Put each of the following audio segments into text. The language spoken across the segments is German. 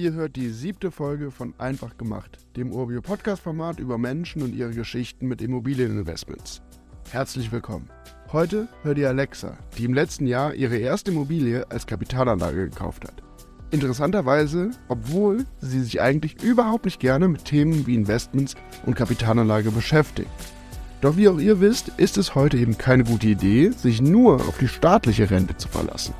Ihr hört die siebte Folge von Einfach gemacht, dem Urbio Podcast-Format über Menschen und ihre Geschichten mit Immobilieninvestments. Herzlich willkommen. Heute hört ihr Alexa, die im letzten Jahr ihre erste Immobilie als Kapitalanlage gekauft hat. Interessanterweise, obwohl sie sich eigentlich überhaupt nicht gerne mit Themen wie Investments und Kapitalanlage beschäftigt. Doch wie auch ihr wisst, ist es heute eben keine gute Idee, sich nur auf die staatliche Rente zu verlassen.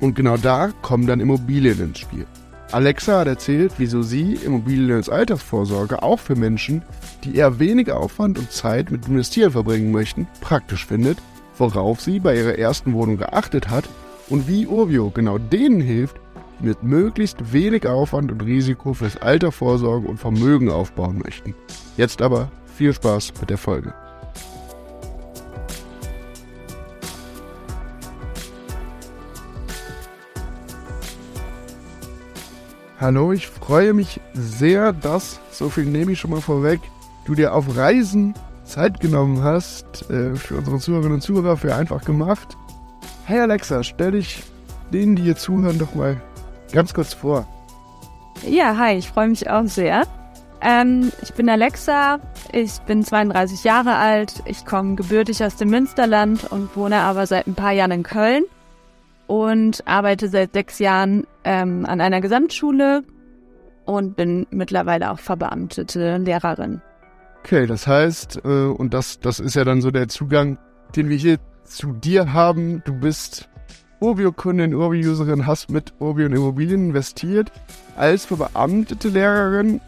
Und genau da kommen dann Immobilien ins Spiel. Alexa hat erzählt, wieso sie Immobilien als Altersvorsorge auch für Menschen, die eher weniger Aufwand und Zeit mit Investieren verbringen möchten, praktisch findet, worauf sie bei ihrer ersten Wohnung geachtet hat und wie Urbio genau denen hilft, die mit möglichst wenig Aufwand und Risiko fürs Alter vorsorgen und Vermögen aufbauen möchten. Jetzt aber viel Spaß mit der Folge. Hallo, ich freue mich sehr, dass, so viel nehme ich schon mal vorweg, du dir auf Reisen Zeit genommen hast äh, für unsere Zuhörerinnen und Zuhörer, für einfach gemacht. Hey Alexa, stell dich denen, die hier zuhören, doch mal ganz kurz vor. Ja, hi, ich freue mich auch sehr. Ähm, ich bin Alexa, ich bin 32 Jahre alt, ich komme gebürtig aus dem Münsterland und wohne aber seit ein paar Jahren in Köln und arbeite seit sechs Jahren ähm, an einer Gesamtschule und bin mittlerweile auch verbeamtete Lehrerin. Okay, das heißt, äh, und das, das ist ja dann so der Zugang, den wir hier zu dir haben. Du bist Urbio-Kundin, Urbio-Userin, hast mit Urbio in Immobilien investiert. Als verbeamtete Lehrerin,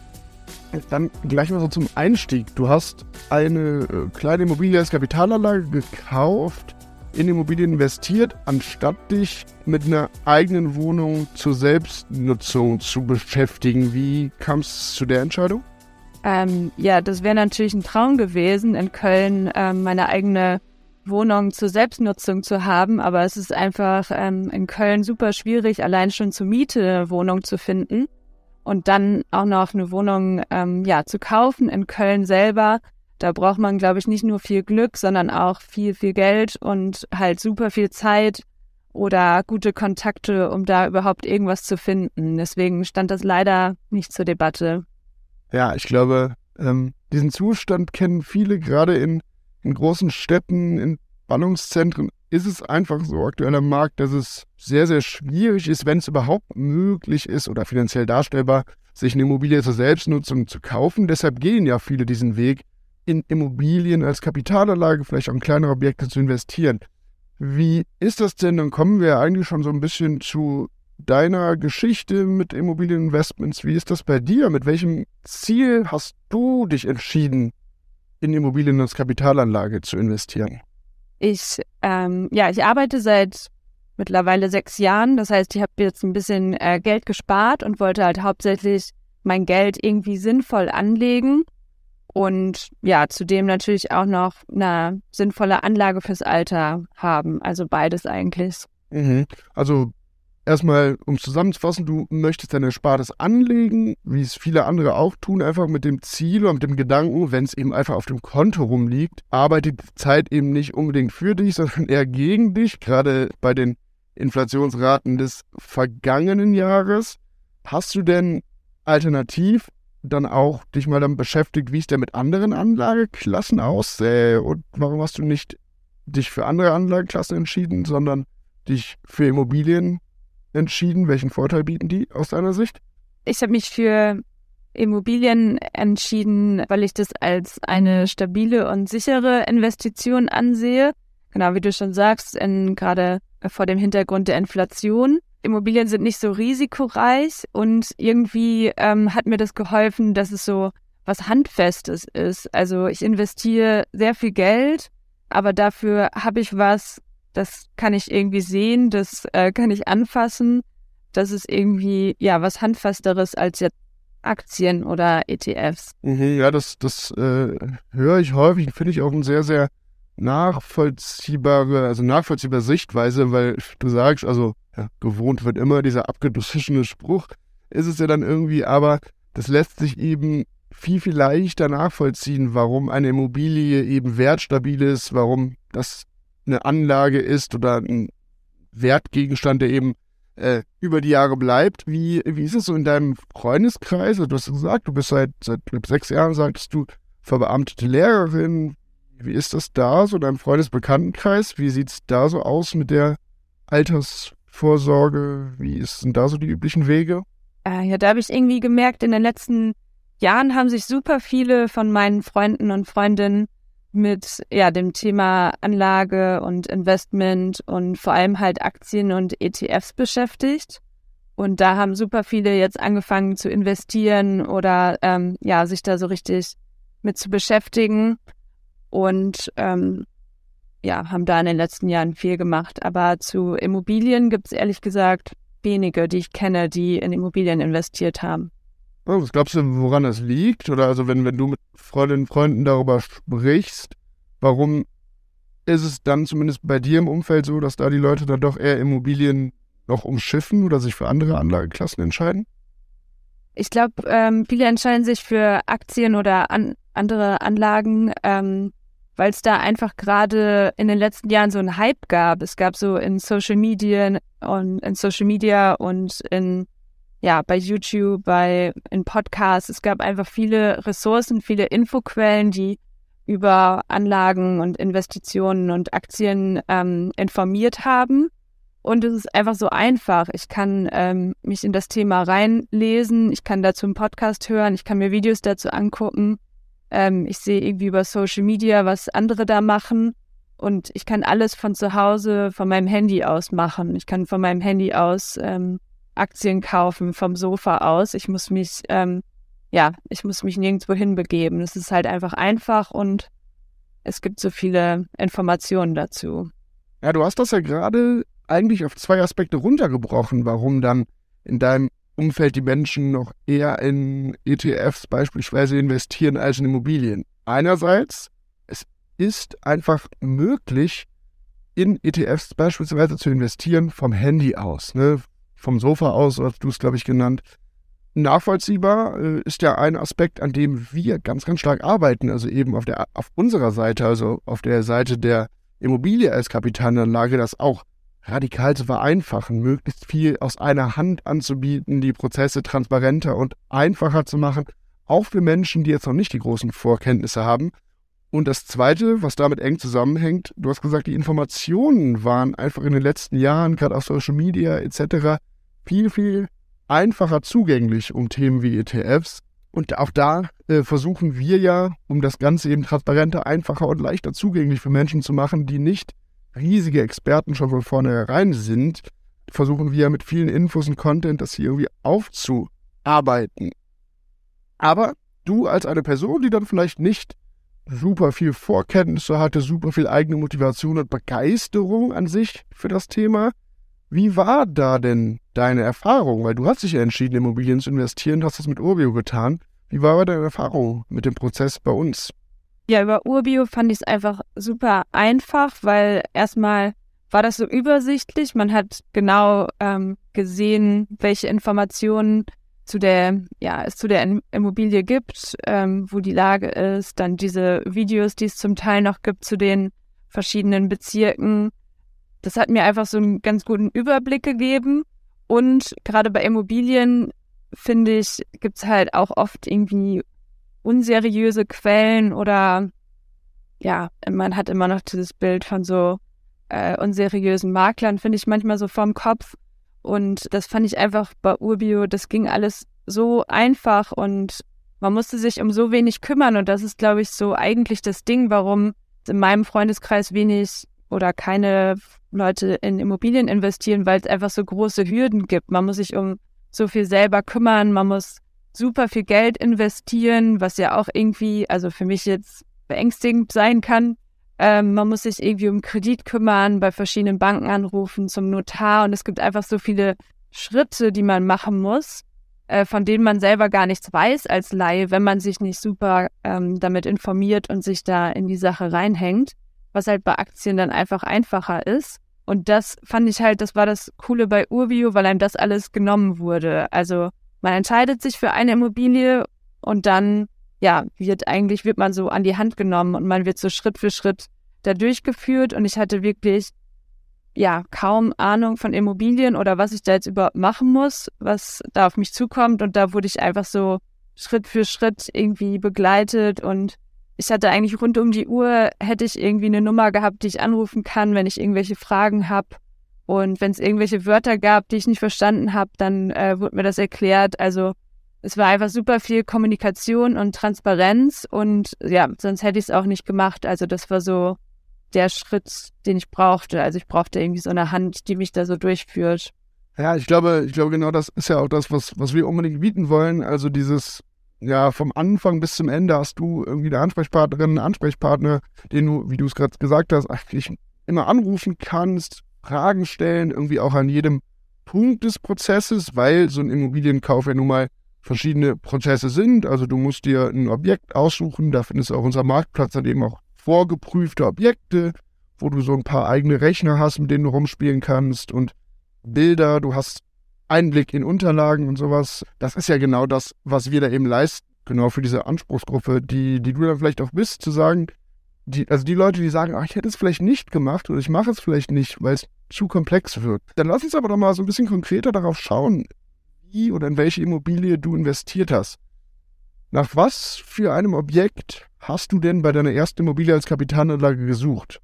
dann gleich mal so zum Einstieg. Du hast eine äh, kleine Immobilie als Kapitalanlage gekauft in Immobilien investiert, anstatt dich mit einer eigenen Wohnung zur Selbstnutzung zu beschäftigen. Wie kam es zu der Entscheidung? Ähm, ja, das wäre natürlich ein Traum gewesen, in Köln ähm, meine eigene Wohnung zur Selbstnutzung zu haben, aber es ist einfach ähm, in Köln super schwierig, allein schon zur Miete eine Wohnung zu finden und dann auch noch eine Wohnung ähm, ja zu kaufen in Köln selber da braucht man, glaube ich, nicht nur viel Glück, sondern auch viel, viel Geld und halt super viel Zeit oder gute Kontakte, um da überhaupt irgendwas zu finden. Deswegen stand das leider nicht zur Debatte. Ja, ich glaube, ähm, diesen Zustand kennen viele, gerade in, in großen Städten, in Ballungszentren ist es einfach so aktuell am Markt, dass es sehr, sehr schwierig ist, wenn es überhaupt möglich ist oder finanziell darstellbar, sich eine Immobilie zur Selbstnutzung zu kaufen. Deshalb gehen ja viele diesen Weg, in Immobilien als Kapitalanlage, vielleicht auch in kleinere Objekte zu investieren. Wie ist das denn? Dann kommen wir eigentlich schon so ein bisschen zu deiner Geschichte mit Immobilieninvestments. Wie ist das bei dir? Mit welchem Ziel hast du dich entschieden, in Immobilien als Kapitalanlage zu investieren? Ich, ähm, ja, ich arbeite seit mittlerweile sechs Jahren. Das heißt, ich habe jetzt ein bisschen äh, Geld gespart und wollte halt hauptsächlich mein Geld irgendwie sinnvoll anlegen und ja, zudem natürlich auch noch eine sinnvolle Anlage fürs Alter haben. Also beides eigentlich. Mhm. Also erstmal, um es zusammenzufassen, du möchtest deine Erspartes anlegen, wie es viele andere auch tun, einfach mit dem Ziel und mit dem Gedanken, wenn es eben einfach auf dem Konto rumliegt, arbeitet die Zeit eben nicht unbedingt für dich, sondern eher gegen dich. Gerade bei den Inflationsraten des vergangenen Jahres. Hast du denn alternativ dann auch dich mal dann beschäftigt, wie es denn mit anderen Anlageklassen aussähe und warum hast du nicht dich für andere Anlageklassen entschieden, sondern dich für Immobilien entschieden? Welchen Vorteil bieten die aus deiner Sicht? Ich habe mich für Immobilien entschieden, weil ich das als eine stabile und sichere Investition ansehe. Genau wie du schon sagst, gerade vor dem Hintergrund der Inflation. Immobilien sind nicht so risikoreich und irgendwie ähm, hat mir das geholfen, dass es so was Handfestes ist. Also ich investiere sehr viel Geld, aber dafür habe ich was, das kann ich irgendwie sehen, das äh, kann ich anfassen. Das ist irgendwie ja was Handfesteres als jetzt Aktien oder ETFs. Mhm, ja, das, das äh, höre ich häufig, finde ich auch ein sehr, sehr nachvollziehbare, also nachvollziehbare Sichtweise, weil du sagst, also ja, gewohnt wird immer, dieser abgedroschene Spruch ist es ja dann irgendwie, aber das lässt sich eben viel, viel leichter nachvollziehen, warum eine Immobilie eben wertstabil ist, warum das eine Anlage ist oder ein Wertgegenstand, der eben äh, über die Jahre bleibt. Wie, wie ist es so in deinem Freundeskreis? Du hast gesagt, du bist seit, seit sechs Jahren, sagtest du, verbeamtete Lehrerin. Wie ist das da, so in deinem Freundesbekanntenkreis? Wie sieht es da so aus mit der Altersvorsorge? Wie sind da so die üblichen Wege? Äh, ja, da habe ich irgendwie gemerkt, in den letzten Jahren haben sich super viele von meinen Freunden und Freundinnen mit ja dem Thema Anlage und Investment und vor allem halt Aktien und ETFs beschäftigt. Und da haben super viele jetzt angefangen zu investieren oder ähm, ja sich da so richtig mit zu beschäftigen und ähm, ja haben da in den letzten Jahren viel gemacht. Aber zu Immobilien gibt es ehrlich gesagt wenige, die ich kenne, die in Immobilien investiert haben. Oh, was glaubst du, woran das liegt? Oder also wenn, wenn du mit Freundinnen und Freunden darüber sprichst, warum ist es dann zumindest bei dir im Umfeld so, dass da die Leute dann doch eher Immobilien noch umschiffen oder sich für andere Anlageklassen entscheiden? Ich glaube, ähm, viele entscheiden sich für Aktien oder an, andere Anlagen, ähm, weil es da einfach gerade in den letzten Jahren so einen Hype gab. Es gab so in Social Media und in Social Media und in ja, bei YouTube, bei in Podcasts. Es gab einfach viele Ressourcen, viele Infoquellen, die über Anlagen und Investitionen und Aktien ähm, informiert haben. Und es ist einfach so einfach. Ich kann ähm, mich in das Thema reinlesen, ich kann dazu einen Podcast hören, ich kann mir Videos dazu angucken. Ähm, ich sehe irgendwie über Social Media, was andere da machen. Und ich kann alles von zu Hause, von meinem Handy aus machen. Ich kann von meinem Handy aus ähm, Aktien kaufen vom Sofa aus. Ich muss mich, ähm, ja, ich muss mich nirgendwo hinbegeben. Es ist halt einfach einfach und es gibt so viele Informationen dazu. Ja, du hast das ja gerade eigentlich auf zwei Aspekte runtergebrochen, warum dann in deinem Umfeld die Menschen noch eher in ETFs beispielsweise investieren als in Immobilien. Einerseits, es ist einfach möglich, in ETFs beispielsweise zu investieren vom Handy aus. Ne? vom Sofa aus, hast du es, glaube ich, genannt. Nachvollziehbar äh, ist ja ein Aspekt, an dem wir ganz, ganz stark arbeiten. Also eben auf, der, auf unserer Seite, also auf der Seite der Immobilie als Kapitalanlage, das auch radikal zu vereinfachen, möglichst viel aus einer Hand anzubieten, die Prozesse transparenter und einfacher zu machen, auch für Menschen, die jetzt noch nicht die großen Vorkenntnisse haben. Und das Zweite, was damit eng zusammenhängt, du hast gesagt, die Informationen waren einfach in den letzten Jahren, gerade auf Social Media etc., viel, viel einfacher zugänglich um Themen wie ETFs. Und auch da äh, versuchen wir ja, um das Ganze eben transparenter, einfacher und leichter zugänglich für Menschen zu machen, die nicht riesige Experten schon von vornherein sind, versuchen wir mit vielen Infos und Content das hier irgendwie aufzuarbeiten. Aber du als eine Person, die dann vielleicht nicht super viel Vorkenntnisse hatte, super viel eigene Motivation und Begeisterung an sich für das Thema, wie war da denn deine Erfahrung? Weil du hast dich ja entschieden, Immobilien zu investieren, hast das mit Urbio getan. Wie war deine Erfahrung mit dem Prozess bei uns? Ja, über Urbio fand ich es einfach super einfach, weil erstmal war das so übersichtlich. Man hat genau ähm, gesehen, welche Informationen zu der, ja, es zu der Immobilie gibt, ähm, wo die Lage ist, dann diese Videos, die es zum Teil noch gibt zu den verschiedenen Bezirken das hat mir einfach so einen ganz guten Überblick gegeben. Und gerade bei Immobilien, finde ich, gibt es halt auch oft irgendwie unseriöse Quellen oder ja, man hat immer noch dieses Bild von so äh, unseriösen Maklern, finde ich manchmal so vorm Kopf. Und das fand ich einfach bei Urbio, das ging alles so einfach und man musste sich um so wenig kümmern. Und das ist, glaube ich, so eigentlich das Ding, warum in meinem Freundeskreis wenig oder keine Leute in Immobilien investieren, weil es einfach so große Hürden gibt. Man muss sich um so viel selber kümmern, man muss super viel Geld investieren, was ja auch irgendwie, also für mich jetzt beängstigend sein kann. Ähm, man muss sich irgendwie um Kredit kümmern, bei verschiedenen Banken anrufen, zum Notar und es gibt einfach so viele Schritte, die man machen muss, äh, von denen man selber gar nichts weiß als Laie, wenn man sich nicht super ähm, damit informiert und sich da in die Sache reinhängt was halt bei Aktien dann einfach einfacher ist. Und das fand ich halt, das war das Coole bei Urbio, weil einem das alles genommen wurde. Also man entscheidet sich für eine Immobilie und dann, ja, wird eigentlich, wird man so an die Hand genommen und man wird so Schritt für Schritt da durchgeführt. Und ich hatte wirklich ja kaum Ahnung von Immobilien oder was ich da jetzt überhaupt machen muss, was da auf mich zukommt. Und da wurde ich einfach so Schritt für Schritt irgendwie begleitet und ich hatte eigentlich rund um die Uhr, hätte ich irgendwie eine Nummer gehabt, die ich anrufen kann, wenn ich irgendwelche Fragen habe. Und wenn es irgendwelche Wörter gab, die ich nicht verstanden habe, dann äh, wurde mir das erklärt. Also es war einfach super viel Kommunikation und Transparenz und ja, sonst hätte ich es auch nicht gemacht. Also das war so der Schritt, den ich brauchte. Also ich brauchte irgendwie so eine Hand, die mich da so durchführt. Ja, ich glaube, ich glaube genau das ist ja auch das, was, was wir unbedingt bieten wollen. Also dieses, ja, vom Anfang bis zum Ende hast du irgendwie eine Ansprechpartnerin, einen Ansprechpartner, den du, wie du es gerade gesagt hast, eigentlich immer anrufen kannst, Fragen stellen, irgendwie auch an jedem Punkt des Prozesses, weil so ein Immobilienkauf ja nun mal verschiedene Prozesse sind. Also du musst dir ein Objekt aussuchen, da findest du auch unser Marktplatz dann eben auch vorgeprüfte Objekte, wo du so ein paar eigene Rechner hast, mit denen du rumspielen kannst und Bilder, du hast Einblick in Unterlagen und sowas. Das ist ja genau das, was wir da eben leisten, genau für diese Anspruchsgruppe, die, die du dann vielleicht auch bist, zu sagen, die, also die Leute, die sagen, ach, ich hätte es vielleicht nicht gemacht oder ich mache es vielleicht nicht, weil es zu komplex wird. Dann lass uns aber doch mal so ein bisschen konkreter darauf schauen, wie oder in welche Immobilie du investiert hast. Nach was für einem Objekt hast du denn bei deiner ersten Immobilie als Kapitalanlage gesucht?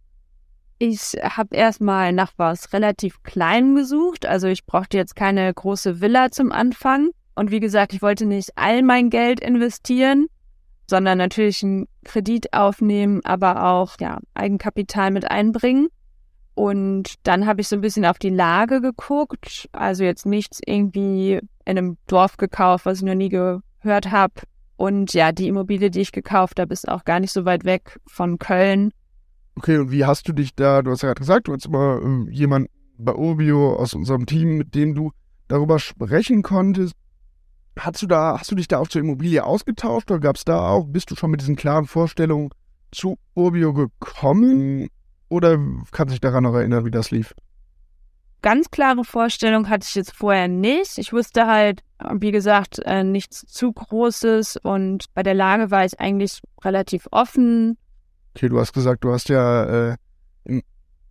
Ich habe erstmal nach was relativ kleinem gesucht. Also ich brauchte jetzt keine große Villa zum Anfang. Und wie gesagt, ich wollte nicht all mein Geld investieren, sondern natürlich einen Kredit aufnehmen, aber auch ja, Eigenkapital mit einbringen. Und dann habe ich so ein bisschen auf die Lage geguckt. Also jetzt nichts irgendwie in einem Dorf gekauft, was ich noch nie gehört habe. Und ja, die Immobilie, die ich gekauft habe, ist auch gar nicht so weit weg von Köln. Okay, und wie hast du dich da, du hast ja gerade gesagt, du hast immer äh, jemanden bei Urbio aus unserem Team, mit dem du darüber sprechen konntest. Hast du da, hast du dich da auch zur Immobilie ausgetauscht oder gab es da auch, bist du schon mit diesen klaren Vorstellungen zu Urbio gekommen? Oder kannst du dich daran noch erinnern, wie das lief? Ganz klare Vorstellung hatte ich jetzt vorher nicht. Ich wusste halt, wie gesagt, äh, nichts zu Großes und bei der Lage war ich eigentlich relativ offen. Okay, du hast gesagt, du hast ja äh, in,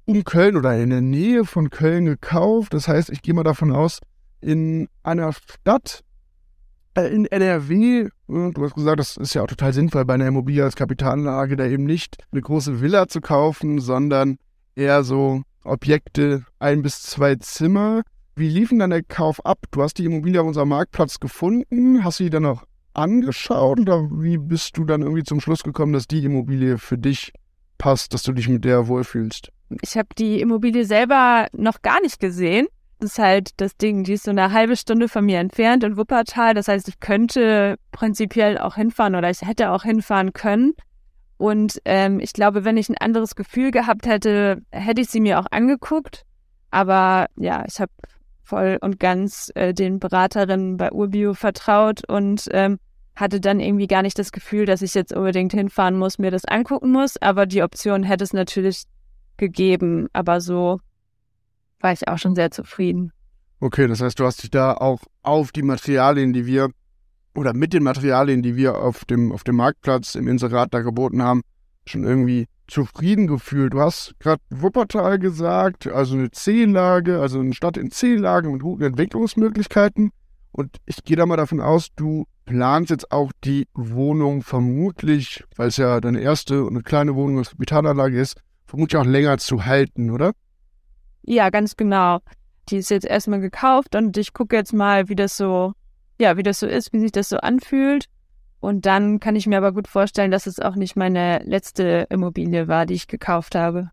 in Köln oder in der Nähe von Köln gekauft. Das heißt, ich gehe mal davon aus, in einer Stadt, in NRW, du hast gesagt, das ist ja auch total sinnvoll bei einer Immobilie als Kapitalanlage, da eben nicht eine große Villa zu kaufen, sondern eher so Objekte, ein bis zwei Zimmer. Wie lief denn dann der Kauf ab? Du hast die Immobilie auf unserem Marktplatz gefunden, hast sie dann auch angeschaut oder wie bist du dann irgendwie zum Schluss gekommen, dass die Immobilie für dich passt, dass du dich mit der wohlfühlst? Ich habe die Immobilie selber noch gar nicht gesehen. Ist halt das Ding, die ist so eine halbe Stunde von mir entfernt in Wuppertal. Das heißt, ich könnte prinzipiell auch hinfahren oder ich hätte auch hinfahren können. Und ähm, ich glaube, wenn ich ein anderes Gefühl gehabt hätte, hätte ich sie mir auch angeguckt. Aber ja, ich habe voll und ganz äh, den Beraterinnen bei Urbio vertraut und ähm, hatte dann irgendwie gar nicht das Gefühl, dass ich jetzt unbedingt hinfahren muss, mir das angucken muss. Aber die Option hätte es natürlich gegeben. Aber so war ich auch schon sehr zufrieden. Okay, das heißt, du hast dich da auch auf die Materialien, die wir oder mit den Materialien, die wir auf dem, auf dem Marktplatz im Inserat da geboten haben, schon irgendwie zufrieden gefühlt. Du hast gerade Wuppertal gesagt, also eine C-Lage, also eine Stadt in C-Lage mit guten Entwicklungsmöglichkeiten. Und ich gehe da mal davon aus, du planst jetzt auch die Wohnung vermutlich, weil es ja deine erste und eine kleine Wohnung als Kapitalanlage ist, vermutlich auch länger zu halten, oder? Ja, ganz genau. Die ist jetzt erstmal gekauft und ich gucke jetzt mal, wie das so, ja, wie das so ist, wie sich das so anfühlt. Und dann kann ich mir aber gut vorstellen, dass es auch nicht meine letzte Immobilie war, die ich gekauft habe.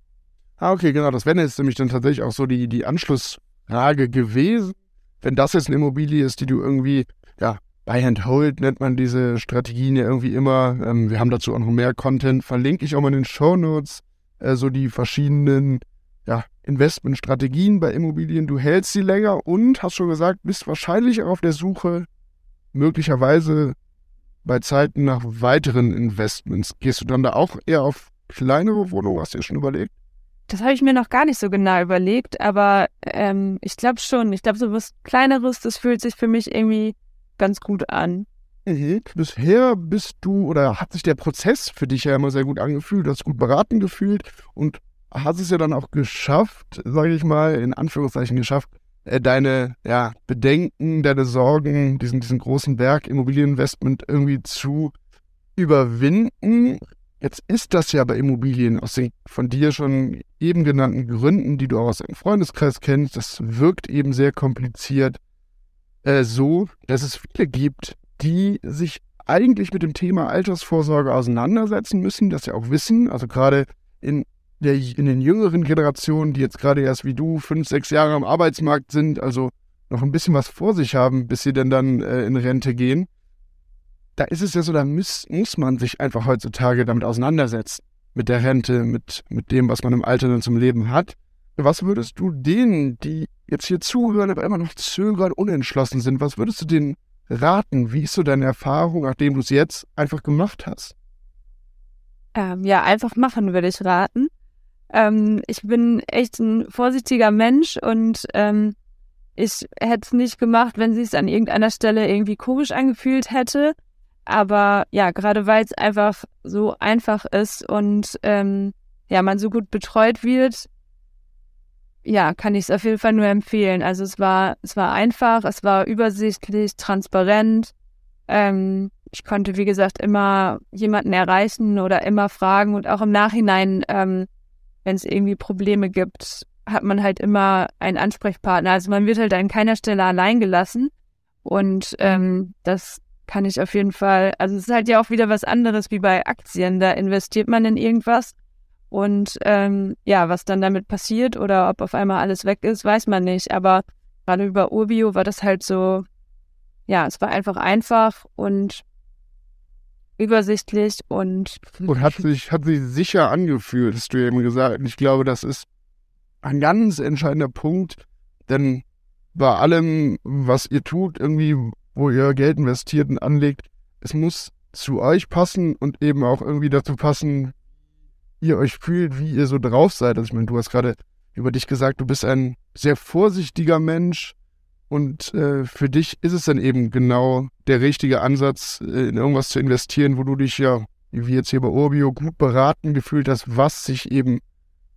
Ah, okay, genau. Das wäre jetzt nämlich dann tatsächlich auch so die, die Anschlussfrage gewesen. Wenn das jetzt eine Immobilie ist, die du irgendwie, ja, Buy and Hold nennt man diese Strategien ja irgendwie immer. Ähm, wir haben dazu auch noch mehr Content. Verlinke ich auch mal in den Show Notes äh, so die verschiedenen ja, Investmentstrategien bei Immobilien. Du hältst sie länger und hast schon gesagt, bist wahrscheinlich auch auf der Suche, möglicherweise bei Zeiten nach weiteren Investments. Gehst du dann da auch eher auf kleinere Wohnungen? Hast du dir schon überlegt? Das habe ich mir noch gar nicht so genau überlegt, aber ähm, ich glaube schon. Ich glaube, so was Kleineres, das fühlt sich für mich irgendwie ganz gut an. Mhm. Bisher bist du oder hat sich der Prozess für dich ja immer sehr gut angefühlt, du hast gut beraten gefühlt und hast es ja dann auch geschafft, sage ich mal, in Anführungszeichen geschafft, äh, deine ja, Bedenken, deine Sorgen, diesen, diesen großen Berg Immobilieninvestment irgendwie zu überwinden. Jetzt ist das ja bei Immobilien aus den von dir schon eben genannten Gründen, die du auch aus deinem Freundeskreis kennst, das wirkt eben sehr kompliziert, äh, so, dass es viele gibt, die sich eigentlich mit dem Thema Altersvorsorge auseinandersetzen müssen, das ja auch wissen, also gerade in, der, in den jüngeren Generationen, die jetzt gerade erst wie du fünf, sechs Jahre am Arbeitsmarkt sind, also noch ein bisschen was vor sich haben, bis sie denn dann äh, in Rente gehen da ist es ja so, da muss, muss man sich einfach heutzutage damit auseinandersetzen. Mit der Rente, mit, mit dem, was man im Alter dann zum Leben hat. Was würdest du denen, die jetzt hier zuhören, aber immer noch zögern, unentschlossen sind, was würdest du denen raten? Wie ist so deine Erfahrung, nachdem du es jetzt einfach gemacht hast? Ähm, ja, einfach machen würde ich raten. Ähm, ich bin echt ein vorsichtiger Mensch und ähm, ich hätte es nicht gemacht, wenn sie es an irgendeiner Stelle irgendwie komisch angefühlt hätte. Aber ja, gerade weil es einfach so einfach ist und ähm, ja, man so gut betreut wird, ja, kann ich es auf jeden Fall nur empfehlen. Also es war, es war einfach, es war übersichtlich, transparent. Ähm, ich konnte, wie gesagt, immer jemanden erreichen oder immer fragen und auch im Nachhinein, ähm, wenn es irgendwie Probleme gibt, hat man halt immer einen Ansprechpartner. Also man wird halt an keiner Stelle allein gelassen. Und ähm, das, kann ich auf jeden Fall, also es ist halt ja auch wieder was anderes wie bei Aktien. Da investiert man in irgendwas und ähm, ja, was dann damit passiert oder ob auf einmal alles weg ist, weiß man nicht. Aber gerade über Urbio war das halt so, ja, es war einfach einfach und übersichtlich und und hat sich hat sich sicher angefühlt, hast du eben gesagt. Ich glaube, das ist ein ganz entscheidender Punkt, denn bei allem, was ihr tut, irgendwie wo ihr Geld investiert und anlegt, es muss zu euch passen und eben auch irgendwie dazu passen, wie ihr euch fühlt, wie ihr so drauf seid. Also ich meine, du hast gerade über dich gesagt, du bist ein sehr vorsichtiger Mensch und äh, für dich ist es dann eben genau der richtige Ansatz, äh, in irgendwas zu investieren, wo du dich ja, wie jetzt hier bei Urbio, gut beraten gefühlt hast, was sich eben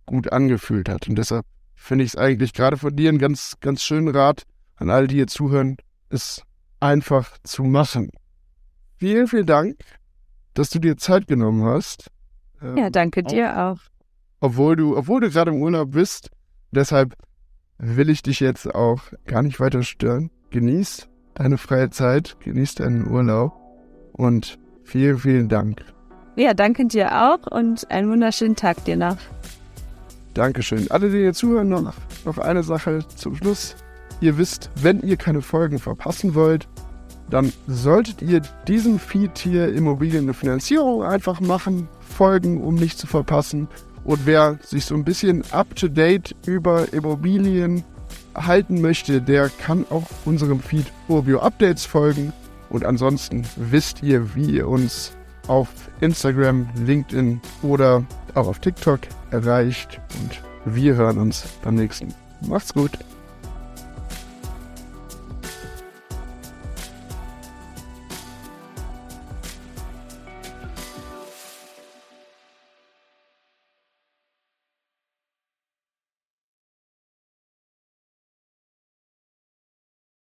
gut angefühlt hat. Und deshalb finde ich es eigentlich gerade von dir einen ganz, ganz schönen Rat an alle, die hier zuhören, ist einfach zu machen. Vielen, vielen Dank, dass du dir Zeit genommen hast. Ähm, ja, danke dir auch. Obwohl du, obwohl du gerade im Urlaub bist. Deshalb will ich dich jetzt auch gar nicht weiter stören. Genieß deine freie Zeit, genieß deinen Urlaub und vielen, vielen Dank. Ja, danke dir auch und einen wunderschönen Tag dir noch. Dankeschön. Alle, die hier zuhören, noch, noch eine Sache zum Schluss. Ihr wisst, wenn ihr keine Folgen verpassen wollt, dann solltet ihr diesem Feed hier Immobilien eine Finanzierung einfach machen, folgen, um nicht zu verpassen. Und wer sich so ein bisschen up-to-date über Immobilien halten möchte, der kann auch unserem Feed Urbio Updates folgen. Und ansonsten wisst ihr, wie ihr uns auf Instagram, LinkedIn oder auch auf TikTok erreicht. Und wir hören uns beim nächsten. Macht's gut.